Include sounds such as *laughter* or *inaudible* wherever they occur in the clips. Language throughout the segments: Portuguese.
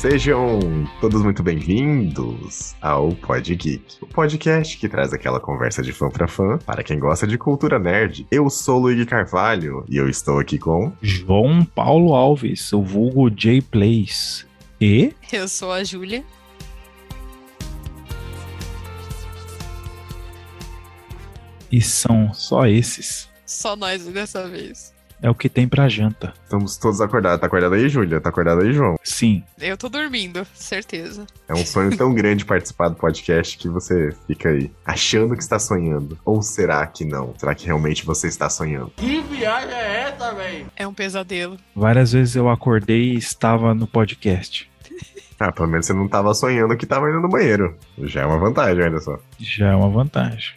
Sejam todos muito bem-vindos ao Pod Geek, o podcast que traz aquela conversa de fã pra fã para quem gosta de cultura nerd. Eu sou Luigi Carvalho e eu estou aqui com João Paulo Alves, o vulgo J Plays. E Eu sou a Júlia. e são só esses. Só nós dessa vez. É o que tem pra janta. Estamos todos acordados. Tá acordado aí, Júlia? Tá acordado aí, João? Sim, Eu tô dormindo, certeza. É um sonho tão grande participar do podcast que você fica aí achando que está sonhando. Ou será que não? Será que realmente você está sonhando? Que viagem é essa, velho? É um pesadelo. várias vezes eu acordei e estava no podcast. Ah, pelo menos você não estava sonhando que estava indo no banheiro. Já é uma vantagem, olha só. Já é uma vantagem.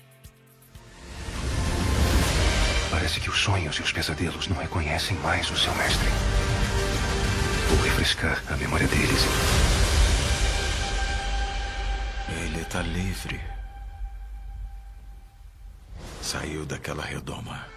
Parece que os sonhos e os pesadelos não reconhecem mais o seu mestre. Vou refrescar a memória deles. Ele tá livre. Saiu daquela redoma.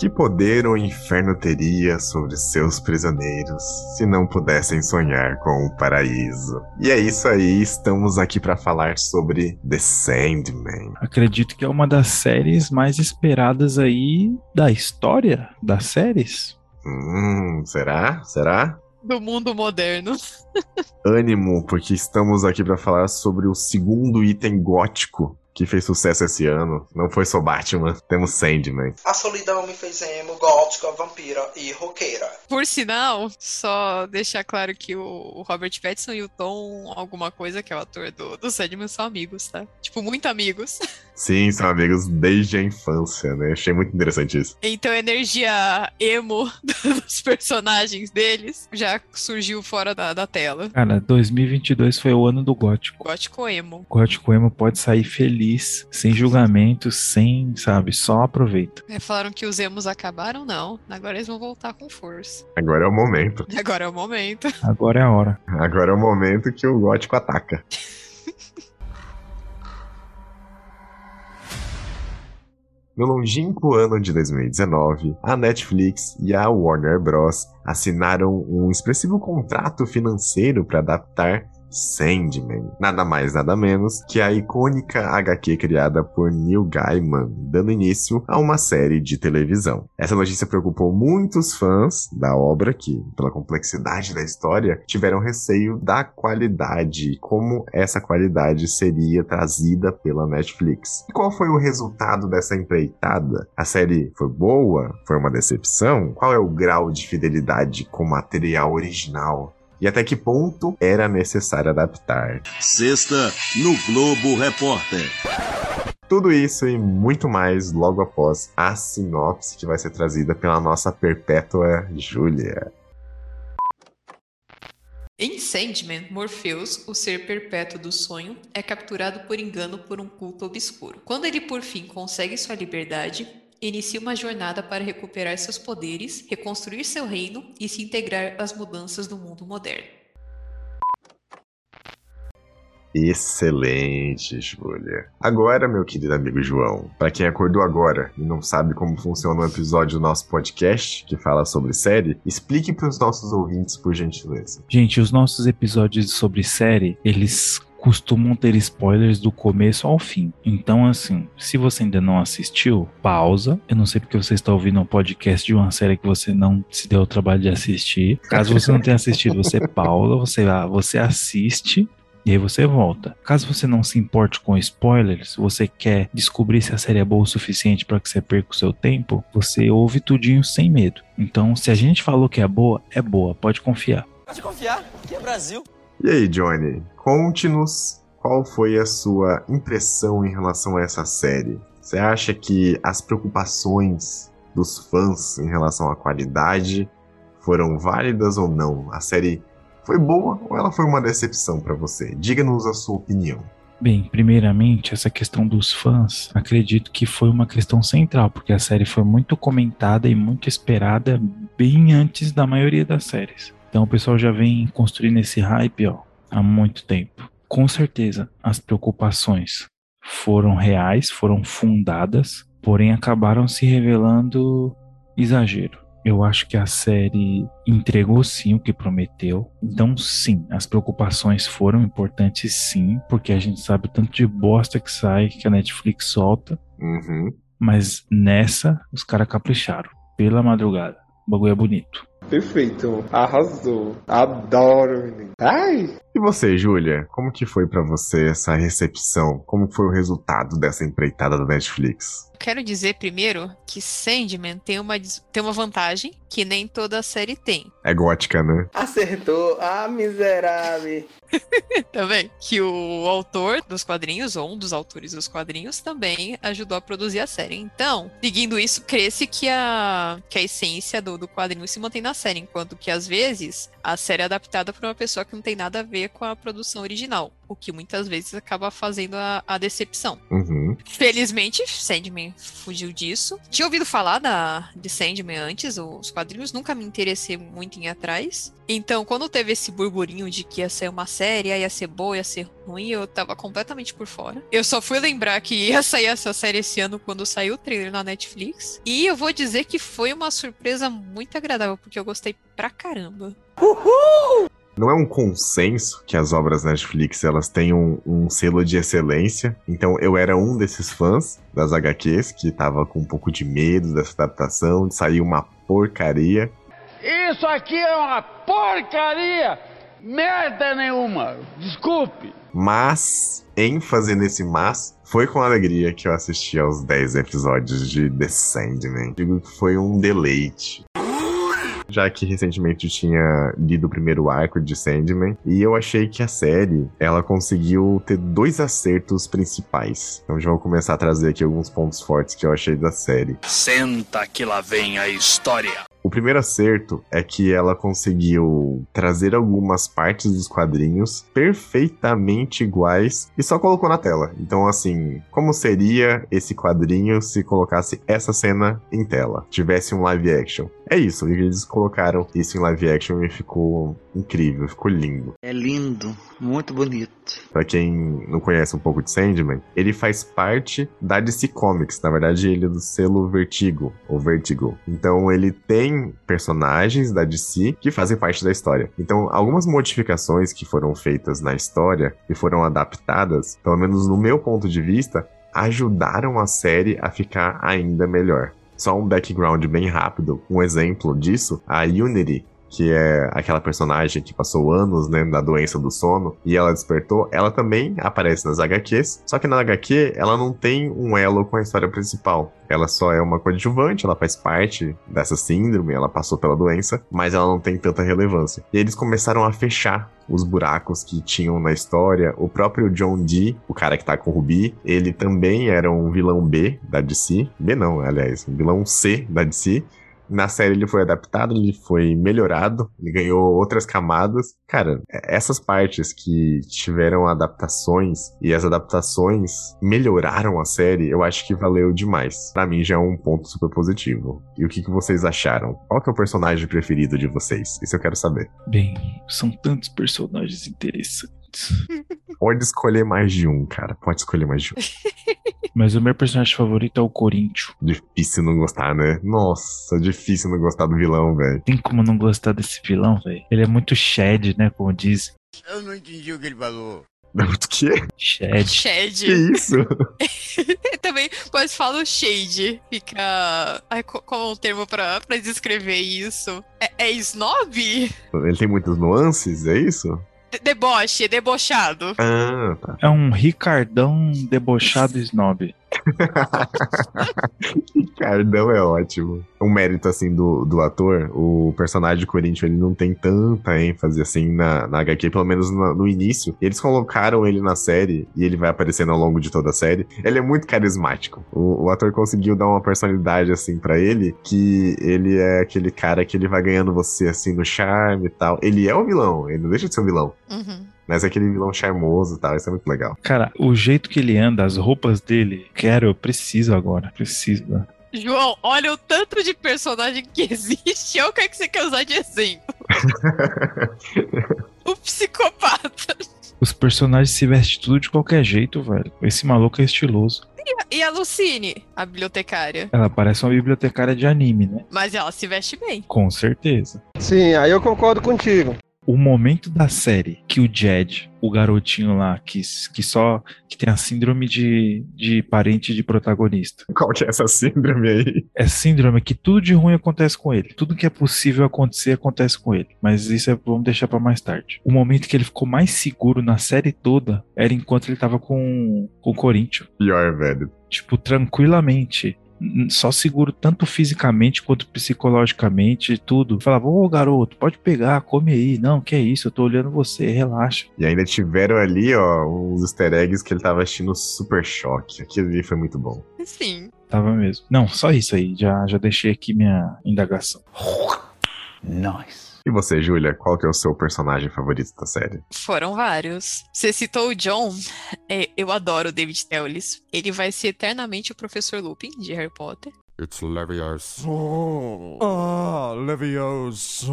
Que poder o inferno teria sobre seus prisioneiros se não pudessem sonhar com o paraíso? E é isso aí, estamos aqui para falar sobre The Sandman. Acredito que é uma das séries mais esperadas aí da história das séries. Hum, será? Será? Do mundo moderno. *laughs* Ânimo, porque estamos aqui para falar sobre o segundo item gótico que fez sucesso esse ano. Não foi só Batman, *laughs* temos Sandman. A solidão me fez emo, gótica, vampira e roqueira. Por sinal, só deixar claro que o Robert Pattinson e o Tom, alguma coisa, que é o ator do, do Sandman, são amigos, tá? Tipo, muito amigos. *laughs* Sim, são amigos desde a infância, né? Achei muito interessante isso. Então a energia emo *laughs* dos personagens deles já surgiu fora da, da tela. Cara, 2022 foi o ano do gótico. Gótico emo. Gótico emo pode sair feliz, sem julgamentos, sem, sabe, só aproveita. É, falaram que os emos acabaram, não. Agora eles vão voltar com força. Agora é o momento. Agora é o momento. Agora é a hora. Agora é o momento que o gótico ataca. *laughs* No longínquo ano de 2019, a Netflix e a Warner Bros. assinaram um expressivo contrato financeiro para adaptar Sandman, nada mais nada menos que a icônica HQ criada por Neil Gaiman, dando início a uma série de televisão. Essa notícia preocupou muitos fãs da obra que, pela complexidade da história, tiveram receio da qualidade, como essa qualidade seria trazida pela Netflix. E qual foi o resultado dessa empreitada? A série foi boa? Foi uma decepção? Qual é o grau de fidelidade com o material original? E até que ponto era necessário adaptar? Sexta no Globo Repórter. Tudo isso e muito mais logo após a sinopse que vai ser trazida pela nossa perpétua Júlia. Em Sandman, Morpheus, o ser perpétuo do sonho, é capturado por engano por um culto obscuro. Quando ele por fim consegue sua liberdade, inicia uma jornada para recuperar seus poderes, reconstruir seu reino e se integrar às mudanças do mundo moderno. Excelente, Júlia. Agora, meu querido amigo João, para quem acordou agora e não sabe como funciona um episódio do nosso podcast que fala sobre série, explique para os nossos ouvintes, por gentileza. Gente, os nossos episódios sobre série, eles costumam ter spoilers do começo ao fim. Então, assim, se você ainda não assistiu, pausa. Eu não sei porque você está ouvindo um podcast de uma série que você não se deu o trabalho de assistir. Caso você não tenha assistido, você *laughs* pausa, você, você assiste. E aí você volta. Caso você não se importe com spoilers, você quer descobrir se a série é boa o suficiente para que você perca o seu tempo, você ouve tudinho sem medo. Então, se a gente falou que é boa, é boa, pode confiar. Pode confiar, aqui é Brasil. E aí, Johnny, conte-nos qual foi a sua impressão em relação a essa série. Você acha que as preocupações dos fãs em relação à qualidade foram válidas ou não? A série foi boa ou ela foi uma decepção para você? Diga-nos a sua opinião. Bem, primeiramente, essa questão dos fãs, acredito que foi uma questão central, porque a série foi muito comentada e muito esperada bem antes da maioria das séries. Então o pessoal já vem construindo esse hype ó, há muito tempo. Com certeza, as preocupações foram reais, foram fundadas, porém acabaram se revelando exagero. Eu acho que a série entregou sim o que prometeu. Então, sim, as preocupações foram importantes, sim, porque a gente sabe o tanto de bosta que sai, que a Netflix solta. Uhum. Mas nessa, os caras capricharam. Pela madrugada. O bagulho é bonito. Perfeito. Arrasou. Adoro, menino. Ai! E você, Júlia? Como que foi pra você essa recepção? Como foi o resultado dessa empreitada da Netflix? Quero dizer primeiro que Sandman tem uma, tem uma vantagem que nem toda série tem. É gótica, né? Acertou. Ah, miserável. *laughs* Também. Que o autor dos quadrinhos, ou um dos autores dos quadrinhos, também ajudou a produzir a série. Então, seguindo isso, cresce que a, que a essência do, do quadrinho se mantém na série, enquanto que às vezes a série é adaptada para uma pessoa que não tem nada a ver com a produção original, o que muitas vezes acaba fazendo a, a decepção. Uhum. Felizmente, Sandman fugiu disso. Tinha ouvido falar da, de Sandman antes, os quadrinhos, nunca me interessei muito em ir atrás. Então, quando teve esse burburinho de que ia ser uma série, aí ia ser boa, ia ser ruim, eu tava completamente por fora. Eu só fui lembrar que *laughs* ia sair essa série esse ano quando saiu o trailer na Netflix. E eu vou dizer que foi uma surpresa muito agradável, porque eu gostei pra caramba. Não é um consenso que as obras Netflix elas têm um, um selo de excelência. Então eu era um desses fãs das HQs que tava com um pouco de medo dessa adaptação, de sair uma porcaria. Isso aqui é uma porcaria! Merda nenhuma! Desculpe! Mas, ênfase nesse mas, foi com alegria que eu assisti aos 10 episódios de The Sandman. Digo que foi um deleite. Já que recentemente tinha lido o primeiro arco de Sandman, e eu achei que a série, ela conseguiu ter dois acertos principais. Então já vou começar a trazer aqui alguns pontos fortes que eu achei da série. Senta que lá vem a história. O primeiro acerto é que ela conseguiu trazer algumas partes dos quadrinhos perfeitamente iguais e só colocou na tela. Então, assim, como seria esse quadrinho se colocasse essa cena em tela? Tivesse um live action. É isso, eles colocaram isso em live action e ficou incrível, ficou lindo. É lindo, muito bonito. Pra quem não conhece um pouco de Sandman, ele faz parte da DC Comics. Na verdade, ele é do selo Vertigo, ou Vertigo. Então, ele tem personagens da DC que fazem parte da história. Então, algumas modificações que foram feitas na história e foram adaptadas, pelo menos no meu ponto de vista, ajudaram a série a ficar ainda melhor. Só um background bem rápido, um exemplo disso, a Unity, que é aquela personagem que passou anos, né, da doença do sono, e ela despertou, ela também aparece nas HQs, só que na HQ ela não tem um elo com a história principal. Ela só é uma coadjuvante, ela faz parte dessa síndrome, ela passou pela doença, mas ela não tem tanta relevância. E eles começaram a fechar os buracos que tinham na história. O próprio John Dee, o cara que tá com o Ruby, ele também era um vilão B da DC. B não, aliás, um vilão C da DC. Na série ele foi adaptado, ele foi melhorado, ele ganhou outras camadas. Cara, essas partes que tiveram adaptações e as adaptações melhoraram a série, eu acho que valeu demais. Pra mim já é um ponto super positivo. E o que, que vocês acharam? Qual que é o personagem preferido de vocês? Isso eu quero saber. Bem, são tantos personagens interessantes. *laughs* Pode escolher mais de um, cara. Pode escolher mais de um. *laughs* Mas o meu personagem favorito é o Corinthians. Difícil não gostar, né? Nossa, difícil não gostar do vilão, velho. Tem como não gostar desse vilão, velho? Ele é muito Shed, né? Como diz. Eu não entendi o que ele falou. *laughs* O quê? Shed. *laughs* Shed. Que isso? Também, mas fala o shade. Fica. Ai, qual é o termo pra, pra descrever isso? É, é snob? Ele tem muitas nuances, é isso? De- deboche, debochado. Ah, tá. É um Ricardão debochado snob. *laughs* Ricardão é ótimo. Um mérito, assim, do, do ator, o personagem Corinthians, ele não tem tanta ênfase, assim, na, na HQ, pelo menos no, no início. Eles colocaram ele na série, e ele vai aparecendo ao longo de toda a série. Ele é muito carismático. O, o ator conseguiu dar uma personalidade, assim, pra ele, que ele é aquele cara que ele vai ganhando você, assim, no charme e tal. Ele é o vilão, ele não deixa de ser um vilão. Uhum. Mas é aquele vilão charmoso e tal, isso é muito legal. Cara, o jeito que ele anda, as roupas dele, quero, eu preciso agora. Preciso. João, olha o tanto de personagem que *laughs* existe. É o que é que você quer usar de exemplo. *laughs* o psicopata. Os personagens se vestem tudo de qualquer jeito, velho. Esse maluco é estiloso. E a, e a Lucine, a bibliotecária? Ela parece uma bibliotecária de anime, né? Mas ela se veste bem. Com certeza. Sim, aí eu concordo contigo. O momento da série que o Jed, o garotinho lá, que, que só que tem a síndrome de, de parente de protagonista. Qual que é essa síndrome aí? É síndrome que tudo de ruim acontece com ele. Tudo que é possível acontecer acontece com ele. Mas isso é, vamos deixar para mais tarde. O momento que ele ficou mais seguro na série toda era enquanto ele tava com, com o Corinthians. Pior, velho. Tipo, tranquilamente só seguro tanto fisicamente quanto psicologicamente, tudo. Falava, ô garoto, pode pegar, come aí. Não, que é isso, eu tô olhando você, relaxa. E ainda tiveram ali, ó, uns easter eggs que ele tava assistindo Super Choque. Aquilo ali foi muito bom. Sim. Tava mesmo. Não, só isso aí, já, já deixei aqui minha indagação. Nice. E você, Júlia, qual que é o seu personagem favorito da série? Foram vários. Você citou o John. É, eu adoro o David Tellis. Ele vai ser eternamente o Professor Lupin de Harry Potter. It's Leviosa. Ah, Leviosa.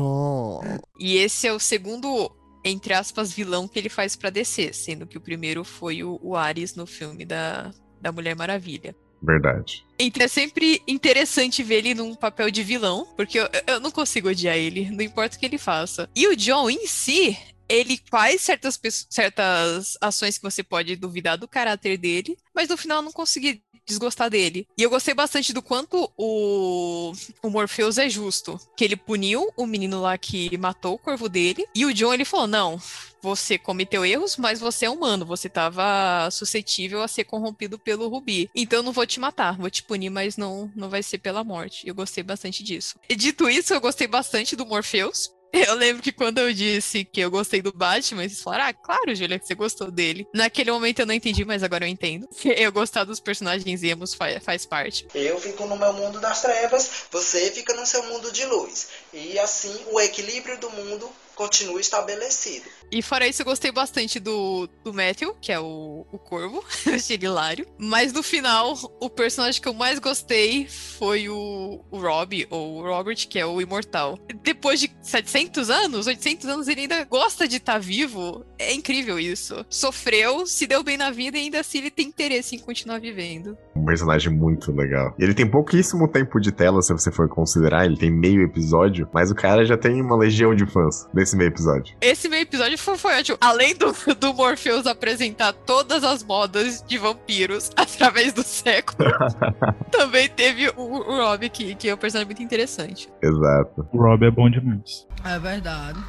E esse é o segundo entre aspas, vilão que ele faz para descer, sendo que o primeiro foi o, o Ares no filme da, da Mulher Maravilha. Verdade. Então é sempre interessante ver ele num papel de vilão, porque eu, eu não consigo odiar ele, não importa o que ele faça. E o John em si, ele faz certas, certas ações que você pode duvidar do caráter dele, mas no final não consegui desgostar dele. E eu gostei bastante do quanto o, o Morpheus é justo. Que ele puniu o menino lá que matou o corvo dele. E o John, ele falou: não, você cometeu erros, mas você é humano, você estava suscetível a ser corrompido pelo Rubi. Então eu não vou te matar, vou te punir, mas não, não vai ser pela morte. Eu gostei bastante disso. E dito isso, eu gostei bastante do Morpheus, eu lembro que quando eu disse que eu gostei do Batman, vocês falaram, ah, claro, Julia, que você gostou dele. Naquele momento eu não entendi, mas agora eu entendo. Eu gostar dos personagens emos faz, faz parte. Eu fico no meu mundo das trevas, você fica no seu mundo de luz. E assim o equilíbrio do mundo continua estabelecido. E fora isso, eu gostei bastante do, do Matthew, que é o, o Corvo, *laughs* achei ele hilário. Mas no final, o personagem que eu mais gostei foi o, o Rob, ou o Robert, que é o Imortal. Depois de 700 anos, 800 anos, ele ainda gosta de estar tá vivo. É incrível isso. Sofreu, se deu bem na vida e ainda assim ele tem interesse em continuar vivendo. Um personagem muito legal. E ele tem pouquíssimo tempo de tela, se você for considerar. Ele tem meio episódio, mas o cara já tem uma legião de fãs nesse meio episódio. Esse meio episódio foi, foi ótimo. Além do, do Morpheus apresentar todas as modas de vampiros *laughs* através do século, *laughs* também teve o, o Rob, que, que é um personagem muito interessante. Exato. O Rob é bom demais. É verdade.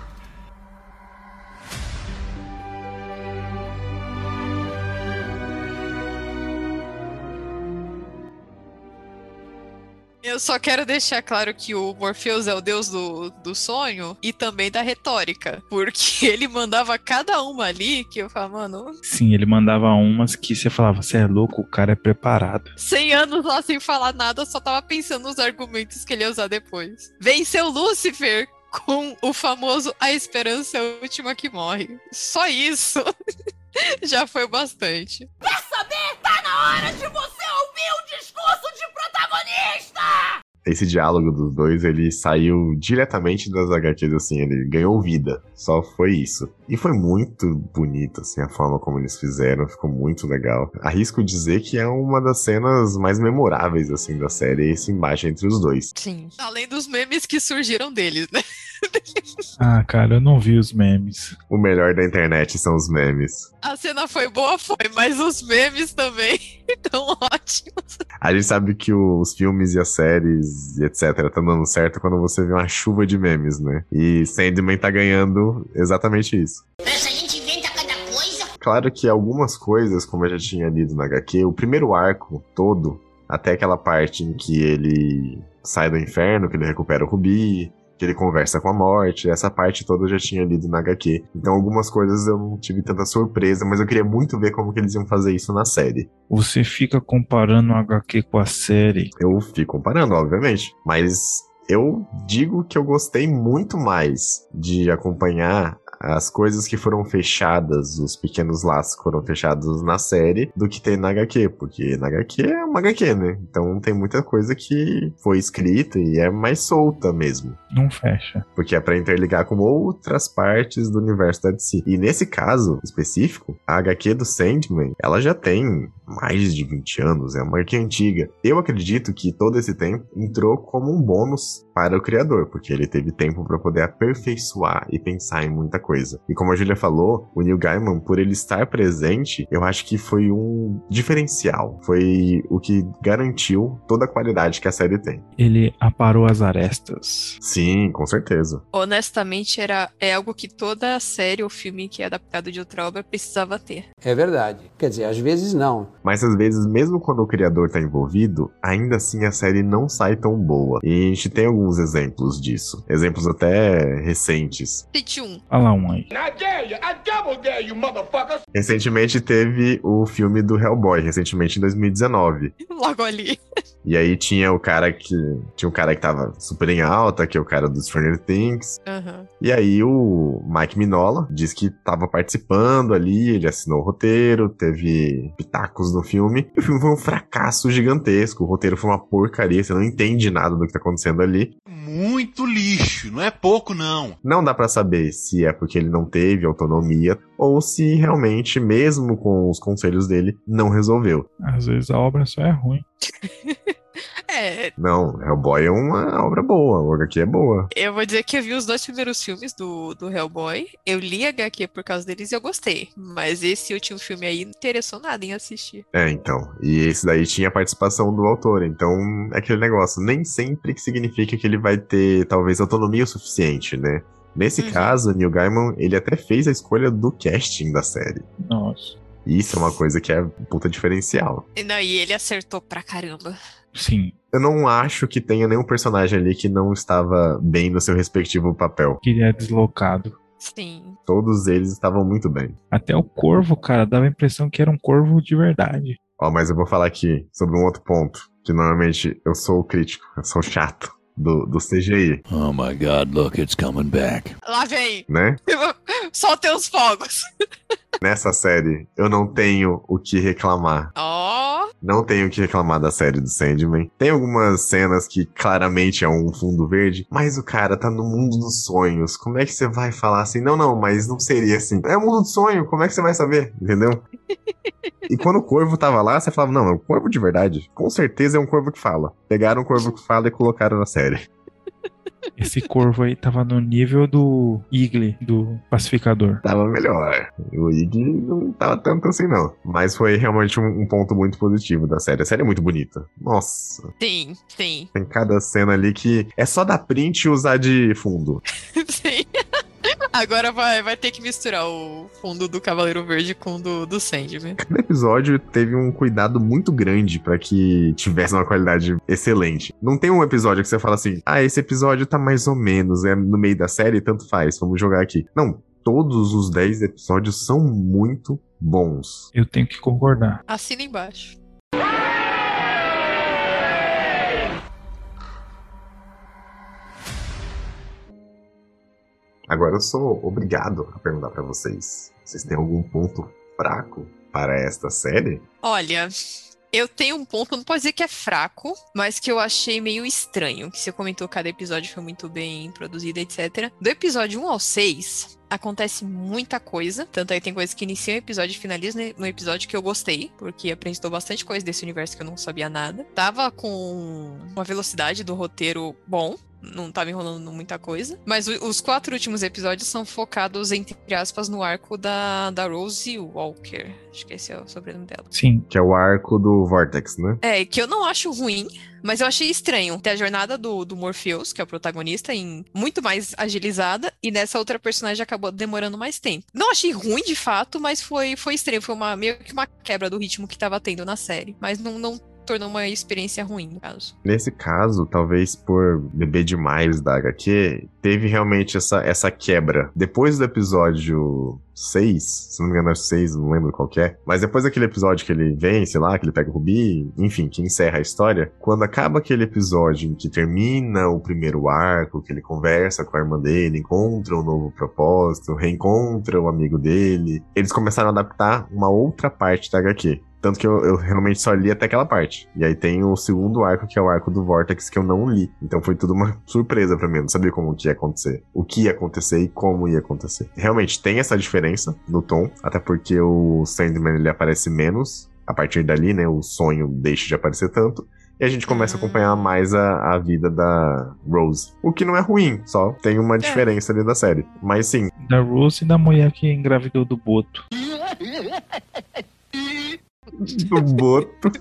Eu só quero deixar claro que o Morpheus é o deus do, do sonho e também da retórica. Porque *laughs* ele mandava cada uma ali que eu falava, mano. Sim, ele mandava umas que você falava, você é louco, o cara é preparado. 100 anos lá sem falar nada, só tava pensando nos argumentos que ele ia usar depois. Venceu Lúcifer com o famoso A Esperança é a Última que Morre. Só isso. *laughs* *laughs* Já foi bastante. Quer saber? Tá na hora de você ouvir o discurso de protagonista! Esse diálogo dos dois, ele saiu diretamente das HQs, assim, ele ganhou vida. Só foi isso. E foi muito bonito, assim, a forma como eles fizeram, ficou muito legal. Arrisco dizer que é uma das cenas mais memoráveis, assim, da série, esse embate entre os dois. Sim. Além dos memes que surgiram deles, né? *laughs* ah, cara, eu não vi os memes. O melhor da internet são os memes. A cena foi boa, foi, mas os memes também *laughs* estão ótimos. A gente sabe que os filmes e as séries e etc. tá dando certo quando você vê uma chuva de memes, né? E Sandman tá ganhando exatamente isso. Essa gente inventa cada coisa. Claro que algumas coisas, como eu já tinha lido na HQ, o primeiro arco todo, até aquela parte em que ele sai do inferno, que ele recupera o Rubi, que ele conversa com a morte, essa parte toda eu já tinha lido na HQ. Então algumas coisas eu não tive tanta surpresa, mas eu queria muito ver como que eles iam fazer isso na série. Você fica comparando a HQ com a série? Eu fico comparando, obviamente, mas eu digo que eu gostei muito mais de acompanhar as coisas que foram fechadas, os pequenos laços que foram fechados na série, do que tem na HQ, porque na HQ é uma HQ, né? Então tem muita coisa que foi escrita e é mais solta mesmo. Não fecha. Porque é para interligar com outras partes do universo da DC. E nesse caso específico, a HQ do Sandman, ela já tem mais de 20 anos, é uma HQ antiga. Eu acredito que todo esse tempo entrou como um bônus para o criador, porque ele teve tempo para poder aperfeiçoar e pensar em muita coisa. E como a Julia falou, o Neil Gaiman, por ele estar presente, eu acho que foi um diferencial. Foi o que garantiu toda a qualidade que a série tem. Ele aparou as arestas. Sim, com certeza. Honestamente, era, é algo que toda série ou filme que é adaptado de outra obra precisava ter. É verdade. Quer dizer, às vezes não. Mas às vezes, mesmo quando o criador tá envolvido, ainda assim a série não sai tão boa. E a gente tem alguns exemplos disso. Exemplos até recentes. Cite um. Olha lá um! Recentemente teve o filme do Hellboy, recentemente em 2019. Logo ali. E aí tinha o cara que. Tinha um cara que tava super em alta, que é o cara do Stranger Things. Aham. E aí o Mike Minola disse que tava participando ali, ele assinou o roteiro, teve pitacos no filme. E o filme foi um fracasso gigantesco. O roteiro foi uma porcaria, você não entende nada do que tá acontecendo ali. Muito lixo, não é pouco não. Não dá pra saber se é porque ele não teve autonomia ou se realmente, mesmo com os conselhos dele, não resolveu. Às vezes a obra só é ruim. *laughs* É, Não, Hellboy é uma obra boa, o HQ é boa. eu vou dizer que eu vi os dois primeiros filmes do, do Hellboy. Eu li HQ por causa deles e eu gostei. Mas esse último filme aí não interessou nada em assistir. É, então. E esse daí tinha a participação do autor. Então, é aquele negócio. Nem sempre que significa que ele vai ter, talvez, autonomia o suficiente, né? Nesse Uhum. caso, Neil Gaiman, ele até fez a escolha do casting da série. Nossa. Isso é uma coisa que é puta diferencial. E Não, e ele acertou pra caramba. Sim. Eu não acho que tenha nenhum personagem ali que não estava bem no seu respectivo papel. Que ele é deslocado. Sim. Todos eles estavam muito bem. Até o corvo, cara, dava a impressão que era um corvo de verdade. Ó, mas eu vou falar aqui sobre um outro ponto. Que normalmente eu sou o crítico, eu sou chato do, do CGI, Oh my god, look, it's coming back. Lá vem. né? *laughs* Soltem os fogos. *laughs* Nessa série, eu não tenho o que reclamar. Ó. Não tenho o que reclamar da série do Sandman. Tem algumas cenas que claramente é um fundo verde, mas o cara tá no mundo dos sonhos. Como é que você vai falar assim? Não, não, mas não seria assim. É o mundo do sonho, como é que você vai saber? Entendeu? E quando o corvo tava lá, você falava, não, é um corvo de verdade. Com certeza é um corvo que fala. Pegaram um corvo que fala e colocaram na série. Esse corvo aí tava no nível do Igli, do pacificador. Tava melhor. O Ig não tava tanto assim, não. Mas foi realmente um, um ponto muito positivo da série. A série é muito bonita. Nossa. Sim, sim. Tem cada cena ali que é só dar print e usar de fundo. *laughs* sim. Agora vai, vai ter que misturar o fundo do Cavaleiro Verde com o do, do Sandman. Cada episódio teve um cuidado muito grande pra que tivesse uma qualidade excelente. Não tem um episódio que você fala assim: ah, esse episódio tá mais ou menos, é no meio da série, tanto faz, vamos jogar aqui. Não, todos os 10 episódios são muito bons. Eu tenho que concordar. Assina embaixo. Agora eu sou obrigado a perguntar pra vocês: vocês têm algum ponto fraco para esta série? Olha, eu tenho um ponto, não pode dizer que é fraco, mas que eu achei meio estranho. Que você comentou cada episódio foi muito bem produzido, etc. Do episódio 1 ao 6, acontece muita coisa. Tanto aí tem coisas que iniciam o episódio e finalizam no episódio que eu gostei, porque apresentou bastante coisa desse universo que eu não sabia nada. Tava com uma velocidade do roteiro bom. Não tava enrolando muita coisa. Mas o- os quatro últimos episódios são focados, entre aspas, no arco da, da Rose Walker. Acho que esse é o sobrenome dela. Sim. Que é o arco do Vortex, né? É, que eu não acho ruim, mas eu achei estranho ter a jornada do, do Morpheus, que é o protagonista, em muito mais agilizada, e nessa outra personagem acabou demorando mais tempo. Não achei ruim de fato, mas foi, foi estranho, foi uma, meio que uma quebra do ritmo que tava tendo na série. Mas não, não tornou uma experiência ruim, no caso. Nesse caso, talvez por beber demais da HQ, teve realmente essa, essa quebra. Depois do episódio 6, se não me engano é 6, não lembro qual é, mas depois daquele episódio que ele vence lá, que ele pega o Rubi, enfim, que encerra a história, quando acaba aquele episódio em que termina o primeiro arco, que ele conversa com a irmã dele, encontra um novo propósito, reencontra o amigo dele, eles começaram a adaptar uma outra parte da HQ. Tanto que eu, eu realmente só li até aquela parte. E aí tem o segundo arco, que é o arco do Vortex, que eu não li. Então foi tudo uma *laughs* surpresa pra mim. Eu não sabia como que ia acontecer. O que ia acontecer e como ia acontecer. Realmente tem essa diferença no tom. Até porque o Sandman ele aparece menos. A partir dali, né, o sonho deixa de aparecer tanto. E a gente começa a acompanhar mais a, a vida da Rose. O que não é ruim, só tem uma diferença ali da série. Mas sim. Da Rose e da mulher que engravidou do Boto. *laughs* *laughs* Do Boto.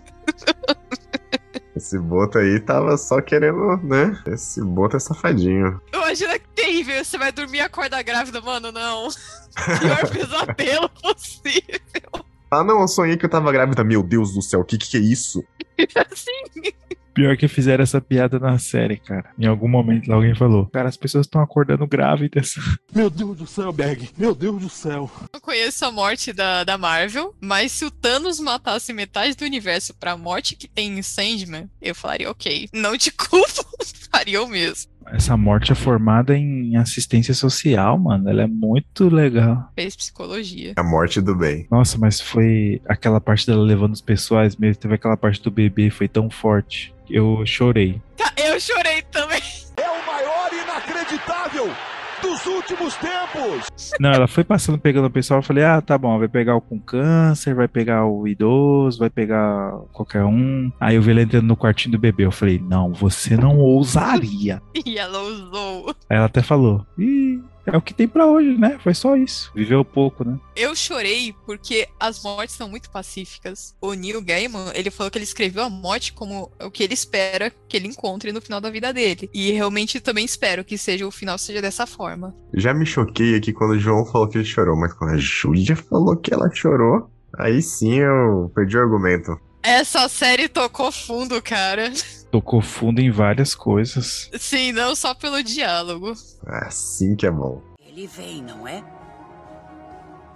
Esse Boto aí tava só querendo, né? Esse Boto é safadinho. Imagina que terrível, você vai dormir e acorda grávida, mano, não. *laughs* Pior pesadelo possível. Ah, não, eu sonhei que eu tava grávida. Meu Deus do céu, o que, que é isso? *laughs* Sim. Pior que fizeram essa piada na série, cara. Em algum momento lá alguém falou: Cara, as pessoas estão acordando grávidas. *laughs* Meu Deus do céu, Bag. Meu Deus do céu. Eu conheço a morte da, da Marvel, mas se o Thanos matasse metade do universo pra morte que tem em Sandman, eu falaria, ok, não te culpo, *laughs* faria o mesmo. Essa morte é formada em assistência social, mano. Ela é muito legal. Fez psicologia. A morte do bem. Nossa, mas foi aquela parte dela levando os pessoais mesmo. Teve aquela parte do bebê, foi tão forte. Eu chorei. Eu chorei também. É o maior inacreditável dos últimos tempos. Não, ela foi passando, pegando o pessoal. Eu falei, ah, tá bom, vai pegar o com câncer, vai pegar o idoso, vai pegar qualquer um. Aí eu vi ela entrando no quartinho do bebê. Eu falei, não, você não ousaria. *laughs* E ela usou. Aí ela até falou, ih, é o que tem pra hoje, né? Foi só isso. Viveu pouco, né? Eu chorei porque as mortes são muito pacíficas. O Neil Gaiman, ele falou que ele escreveu a morte como o que ele espera que ele encontre no final da vida dele. E realmente também espero que seja o final seja dessa forma. Já me choquei aqui quando o João falou que ele chorou, mas quando a Júlia falou que ela chorou, aí sim eu perdi o argumento. Essa série tocou fundo, cara. Tocou fundo em várias coisas. Sim, não só pelo diálogo. Assim que é bom. Ele vem, não é?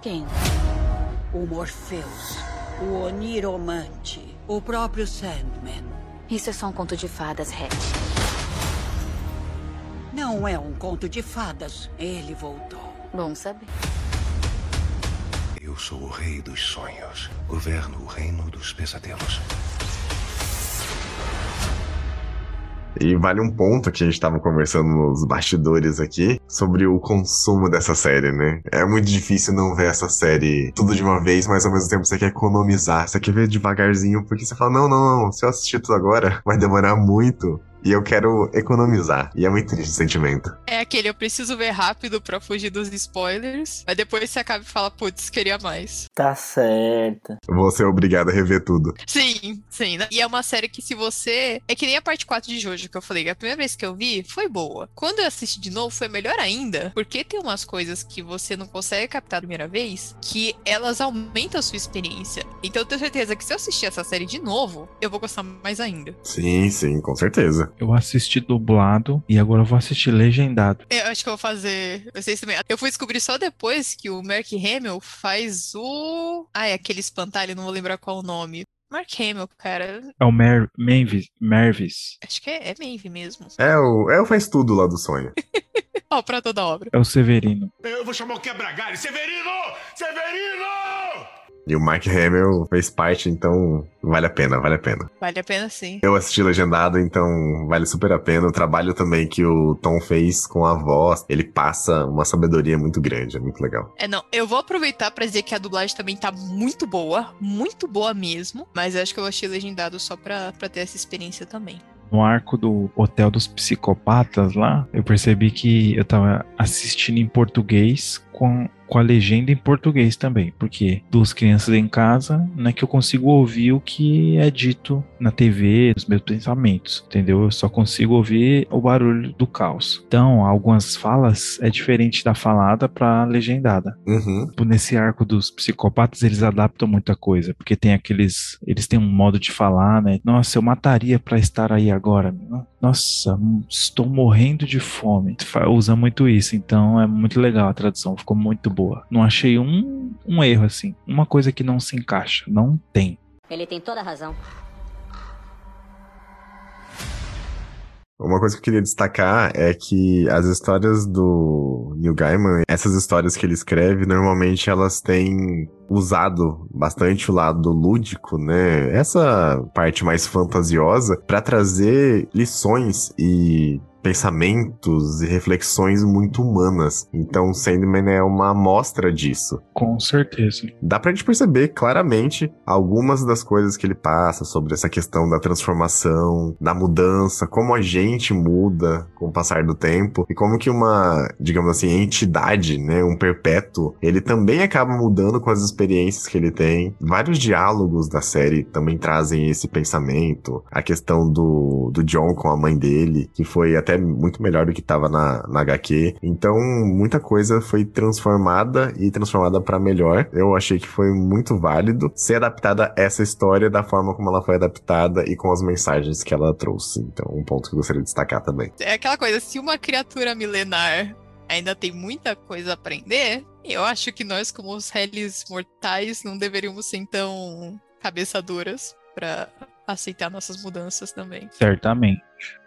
Quem? O Morpheus, o Oniromante, o próprio Sandman. Isso é só um conto de fadas, Hatch. Não é um conto de fadas. Ele voltou. Bom saber. Eu sou o rei dos sonhos. Governo o reino dos pesadelos. E vale um ponto que a gente tava conversando nos bastidores aqui sobre o consumo dessa série, né? É muito difícil não ver essa série tudo de uma vez, mas ao mesmo tempo você quer economizar, você quer ver devagarzinho, porque você fala: não, não, não, se eu assistir tudo agora, vai demorar muito. E eu quero economizar. E é muito triste esse sentimento. É aquele, eu preciso ver rápido pra fugir dos spoilers. Mas depois você acaba e fala, putz, queria mais. Tá certo. Vou ser obrigado a rever tudo. Sim, sim. E é uma série que se você. É que nem a parte 4 de Jojo que eu falei. A primeira vez que eu vi foi boa. Quando eu assisti de novo foi melhor ainda. Porque tem umas coisas que você não consegue captar a primeira vez que elas aumentam a sua experiência. Então eu tenho certeza que se eu assistir essa série de novo, eu vou gostar mais ainda. Sim, sim, com certeza. Eu assisti dublado e agora eu vou assistir legendado. Eu acho que eu vou fazer. Vocês também. Eu fui descobrir só depois que o Mark Hamill faz o. Ai, aquele espantalho, não vou lembrar qual o nome. Mark Hamill, cara. É o Mer Mavis. Mervis. Acho que é, é Maeve mesmo. É o, é o faz tudo lá do sonho. *laughs* Ó, pra toda obra. É o Severino. Eu vou chamar o quebra-galho. Severino! Severino! E o Mark Hamill fez parte, então vale a pena, vale a pena. Vale a pena sim. Eu assisti legendado, então vale super a pena. O trabalho também que o Tom fez com a voz, ele passa uma sabedoria muito grande, é muito legal. É, não, eu vou aproveitar pra dizer que a dublagem também tá muito boa, muito boa mesmo, mas eu acho que eu achei legendado só pra, pra ter essa experiência também. No arco do Hotel dos Psicopatas lá, eu percebi que eu tava assistindo em português com, com a legenda em português também, porque duas crianças em casa, não é que eu consigo ouvir o que é dito na TV, os meus pensamentos, entendeu? Eu só consigo ouvir o barulho do caos. Então, algumas falas é diferente da falada pra legendada. Uhum. Tipo, Nesse arco dos psicopatas, eles adaptam muita coisa, porque tem aqueles. Eles têm um modo de falar, né? Nossa, eu mataria pra estar aí agora. Nossa, estou morrendo de fome. Usa muito isso, então é muito legal a tradução, ficou muito boa. Não achei um, um erro assim, uma coisa que não se encaixa, não tem. Ele tem toda a razão. Uma coisa que eu queria destacar é que as histórias do Neil Gaiman, essas histórias que ele escreve, normalmente elas têm usado bastante o lado lúdico, né? Essa parte mais fantasiosa pra trazer lições e pensamentos e reflexões muito humanas. Então, Sandman é uma amostra disso. Com certeza. Dá pra gente perceber claramente algumas das coisas que ele passa sobre essa questão da transformação, da mudança, como a gente muda com o passar do tempo e como que uma, digamos assim, entidade, né, um perpétuo, ele também acaba mudando com as experiências que ele tem. Vários diálogos da série também trazem esse pensamento, a questão do, do John com a mãe dele, que foi até muito melhor do que estava na, na HQ. Então, muita coisa foi transformada e transformada para melhor. Eu achei que foi muito válido ser adaptada essa história da forma como ela foi adaptada e com as mensagens que ela trouxe. Então, um ponto que eu gostaria de destacar também. É aquela coisa, se uma criatura milenar ainda tem muita coisa a aprender, eu acho que nós, como os réis mortais, não deveríamos ser tão cabeça duras para aceitar nossas mudanças também. Certamente.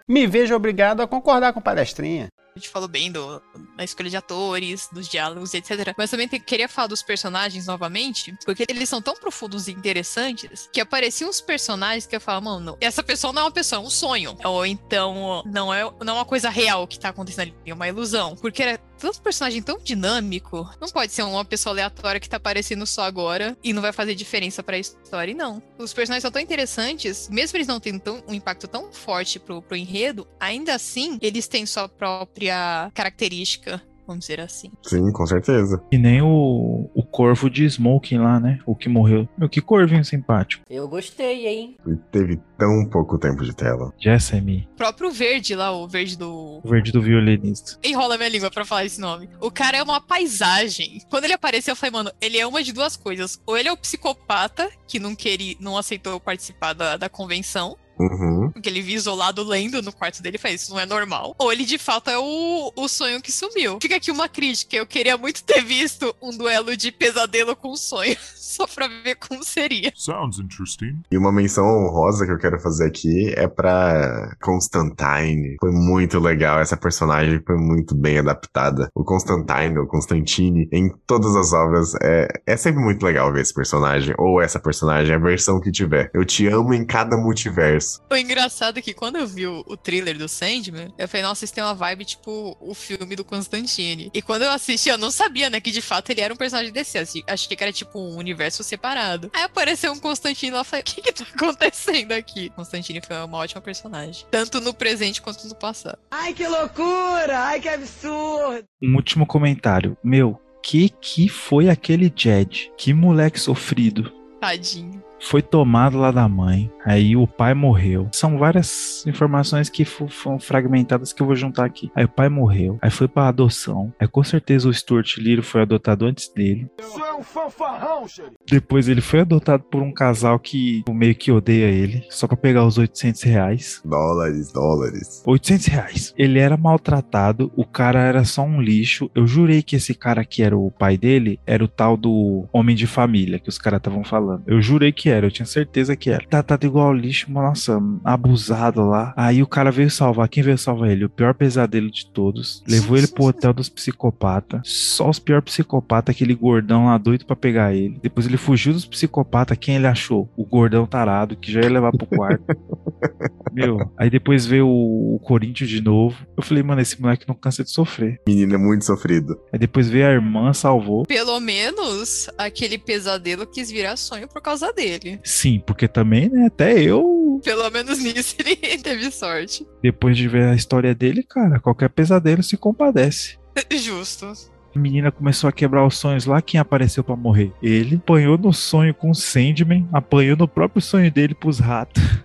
Me vejo obrigado a concordar com palestrinha. A gente falou bem do, da escolha de atores, dos diálogos, etc. Mas também te, queria falar dos personagens novamente, porque eles são tão profundos e interessantes que apareciam uns personagens que eu falo, mano, essa pessoa não é uma pessoa, é um sonho. Ou então, não é, não é uma coisa real que tá acontecendo ali, é uma ilusão. Porque era tanto personagem tão dinâmico, não pode ser uma pessoa aleatória que tá aparecendo só agora e não vai fazer diferença pra história. E não. Os personagens são tão interessantes, mesmo eles não tendo tão, um impacto tão forte pro, pro enredo, ainda assim, eles têm sua própria característica vamos dizer assim. Sim, com certeza. E nem o, o corvo de Smoking lá, né? O que morreu. Meu, que corvinho simpático. Eu gostei, hein? E teve tão pouco tempo de tela. Jessamy. O próprio verde lá, o verde do. O verde do violinista. Enrola minha língua pra falar esse nome. O cara é uma paisagem. Quando ele apareceu, eu falei, mano, ele é uma de duas coisas. Ou ele é o psicopata que não queria, não aceitou participar da, da convenção. Uhum. Porque ele viu isolado lendo no quarto dele e faz isso não é normal. Ou ele de fato é o, o sonho que sumiu. Fica aqui uma crítica. Eu queria muito ter visto um duelo de pesadelo com sonho. *laughs* Só pra ver como seria. Sounds interesting. E uma menção honrosa que eu quero fazer aqui é pra Constantine. Foi muito legal. Essa personagem foi muito bem adaptada. O Constantine, o Constantine, em todas as obras, é, é sempre muito legal ver esse personagem. Ou essa personagem, a versão que tiver. Eu te amo em cada multiverso. O engraçado é que quando eu vi o, o thriller do Sandman, eu falei, nossa, isso tem uma vibe tipo o filme do Constantine. E quando eu assisti, eu não sabia, né, que de fato ele era um personagem desse. Achei que era tipo um universo separado. Aí apareceu um Constantine lá e falei, *laughs* o que que tá acontecendo aqui? Constantine foi uma ótima personagem. Tanto no presente quanto no passado. Ai, que loucura! Ai, que absurdo! Um último comentário. Meu, que que foi aquele Jed? Que moleque sofrido. Tadinho foi tomado lá da mãe, aí o pai morreu. São várias informações que foram fragmentadas que eu vou juntar aqui. Aí o pai morreu, aí foi pra adoção. Aí com certeza o Stuart Little foi adotado antes dele. Isso é um fanfarrão, xerife. Depois ele foi adotado por um casal que meio que odeia ele, só pra pegar os 800 reais. Dólares, dólares. 800 reais. Ele era maltratado, o cara era só um lixo. Eu jurei que esse cara que era o pai dele era o tal do homem de família que os caras estavam falando. Eu jurei que era, eu tinha certeza que era. Tratado igual lixo, nossa, abusado lá. Aí o cara veio salvar. Quem veio salvar ele? O pior pesadelo de todos. Levou ele pro hotel dos psicopatas. Só os piores psicopatas, aquele gordão lá doido pra pegar ele. Depois ele fugiu dos psicopatas. Quem ele achou? O gordão tarado, que já ia levar pro quarto. *laughs* Meu, aí depois veio o, o Corinthians de novo. Eu falei, mano, esse moleque não cansa de sofrer. Menino é muito sofrido. Aí depois veio a irmã, salvou. Pelo menos aquele pesadelo quis virar sonho por causa dele. Sim, porque também, né, até eu. Pelo menos nisso *laughs* ele teve sorte. Depois de ver a história dele, cara, qualquer pesadelo se compadece. *laughs* Justo. A menina começou a quebrar os sonhos lá. Quem apareceu para morrer? Ele apanhou no sonho com o Sandman, apanhou no próprio sonho dele pros ratos. *laughs*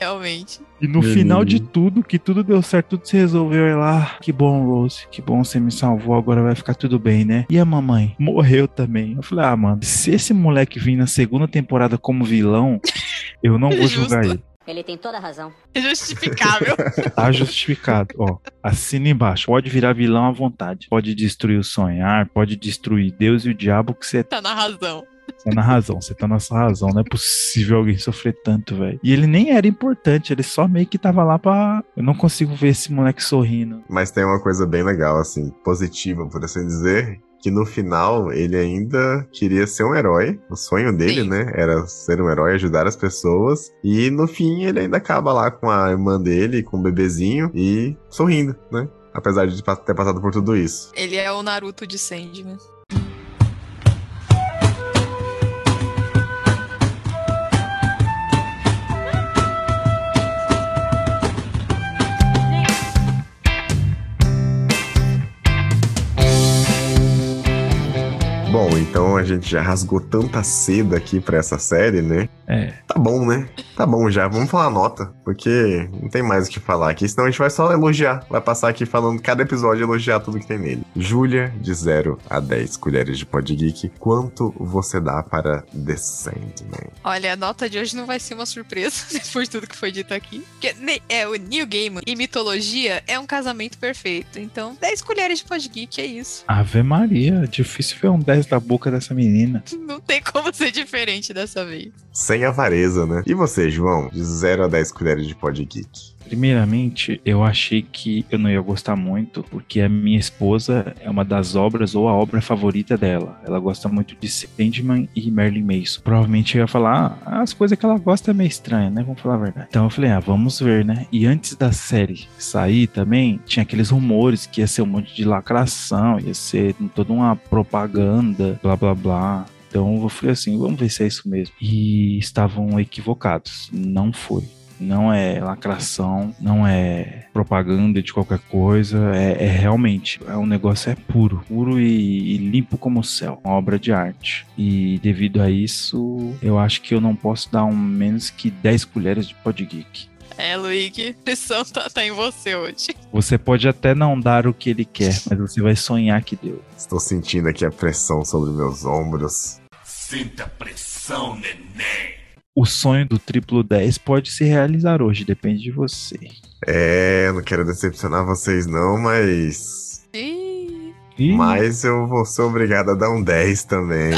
Realmente. E no final de tudo, que tudo deu certo, tudo se resolveu. Aí lá, que bom, Rose, que bom você me salvou, agora vai ficar tudo bem, né? E a mamãe? Morreu também. Eu falei, ah, mano, se esse moleque vir na segunda temporada como vilão, eu não vou julgar ele. Ele tem toda a razão. É justificável. tá justificado. Ó, assina embaixo. Pode virar vilão à vontade. Pode destruir o sonhar, pode destruir Deus e o diabo que você tá na razão. Tá na razão, você tá na sua razão. Não é possível alguém sofrer tanto, velho. E ele nem era importante, ele só meio que tava lá pra. Eu não consigo ver esse moleque sorrindo. Mas tem uma coisa bem legal, assim, positiva, por assim dizer, que no final ele ainda queria ser um herói. O sonho dele, Sim. né, era ser um herói, ajudar as pessoas. E no fim ele ainda acaba lá com a irmã dele, com o bebezinho e sorrindo, né? Apesar de ter passado por tudo isso. Ele é o Naruto de Sandman. Então a gente já rasgou tanta seda aqui pra essa série, né? É. Tá bom, né? Tá bom já. Vamos falar a nota, porque não tem mais o que falar aqui, senão a gente vai só elogiar. Vai passar aqui falando cada episódio e elogiar tudo que tem nele. Júlia, de 0 a 10 colheres de Pod Geek, quanto você dá para The Sandman? Olha, a nota de hoje não vai ser uma surpresa, *laughs* depois de tudo que foi dito aqui. Porque ne- é, o New Game e mitologia é um casamento perfeito. Então, 10 colheres de podgeek, é isso. Ave Maria, difícil ver um 10 da boca dessa menina. Não tem como ser diferente dessa vez. Sem avareza, né? E você, João? De 0 a 10 colheres de Pod Geek. Primeiramente, eu achei que eu não ia gostar muito, porque a minha esposa é uma das obras ou a obra favorita dela. Ela gosta muito de Sandman e Merlin Mason. Provavelmente eu ia falar, ah, as coisas que ela gosta é meio estranha, né? Vamos falar a verdade. Então eu falei, ah, vamos ver, né? E antes da série sair também, tinha aqueles rumores que ia ser um monte de lacração, ia ser toda uma propaganda, blá blá blá. Então eu falei assim, vamos ver se é isso mesmo. E estavam equivocados. Não foi. Não é lacração, não é propaganda de qualquer coisa, é, é realmente, é um negócio é puro, puro e, e limpo como o céu, uma obra de arte. E devido a isso, eu acho que eu não posso dar um menos que 10 colheres de pod geek. É, Luigi, a pressão tá, tá em você hoje. Você pode até não dar o que ele quer, mas você vai sonhar que deu. Estou sentindo aqui a pressão sobre meus ombros. Sinta a pressão, neném. O sonho do triplo 10 pode se realizar hoje, depende de você. É, não quero decepcionar vocês não, mas... Ih, Ih, Mas eu vou ser obrigado a dar um 10 também. *laughs*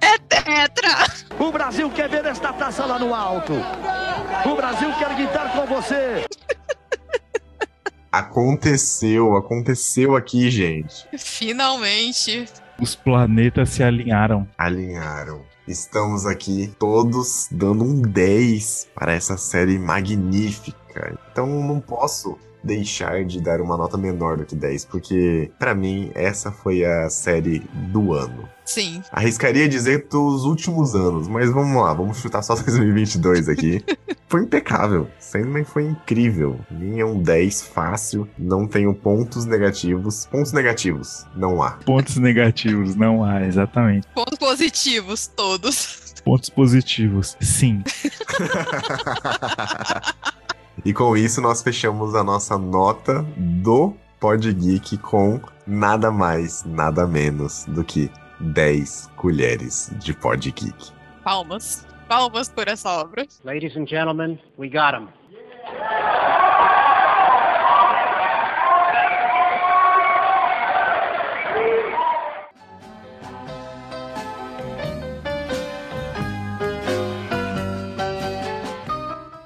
é tetra! O Brasil quer ver esta taça lá no alto. O Brasil quer gritar com você. *laughs* Aconteceu, aconteceu aqui, gente. Finalmente. os planetas se alinharam. Alinharam. Estamos aqui todos dando um 10 para essa série magnífica. Então não posso deixar de dar uma nota menor do que 10, porque para mim essa foi a série do ano. Sim. Arriscaria dizer dos últimos anos, mas vamos lá, vamos chutar só *laughs* 2022 aqui. *laughs* foi impecável. Sandman foi incrível. Minha um 10 fácil, não tenho pontos negativos. Pontos negativos, não há. Pontos negativos, não há, exatamente. Pontos positivos, todos. *laughs* Pontos positivos, sim. E com isso nós fechamos a nossa nota do Pod Geek com nada mais, nada menos do que 10 colheres de Pod Geek. Palmas. Palmas por essa obra. Ladies and gentlemen, we got him.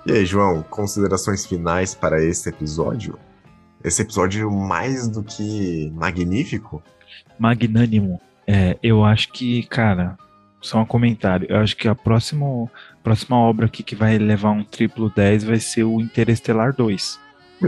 E aí, João, considerações finais para esse episódio? Esse episódio mais do que magnífico? Magnânimo. É, eu acho que, cara, só um comentário. Eu acho que a próxima, próxima obra aqui que vai levar um triplo 10 vai ser o Interestelar 2.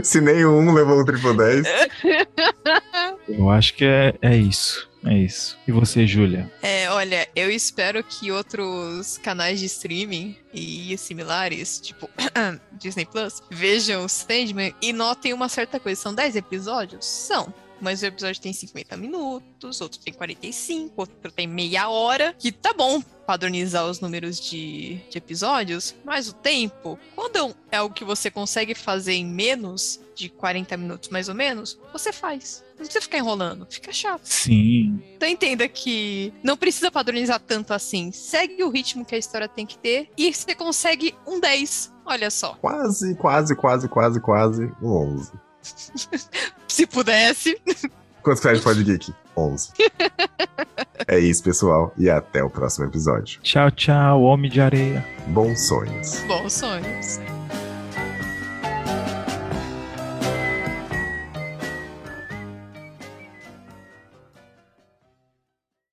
Se nenhum levou um triplo 10. *laughs* Eu acho que é, é isso. É isso. E você, Júlia? É, olha, eu espero que outros canais de streaming e similares, tipo *clears throat* Disney Plus, vejam Sandman e notem uma certa coisa. São 10 episódios? São. Mas o episódio tem 50 minutos, outro tem 45, outro tem meia hora. Que tá bom padronizar os números de, de episódios, mas o tempo, quando é algo que você consegue fazer em menos de 40 minutos, mais ou menos, você faz. Não precisa ficar enrolando, fica chato. Sim. Então entenda que não precisa padronizar tanto assim. Segue o ritmo que a história tem que ter e você consegue um 10. Olha só. Quase, quase, quase, quase, quase um 11. *laughs* Se pudesse. Quantos créditos Pod Geek? 11. *laughs* é isso, pessoal. E até o próximo episódio. Tchau, tchau, homem de areia. Bons sonhos. Bons sonhos.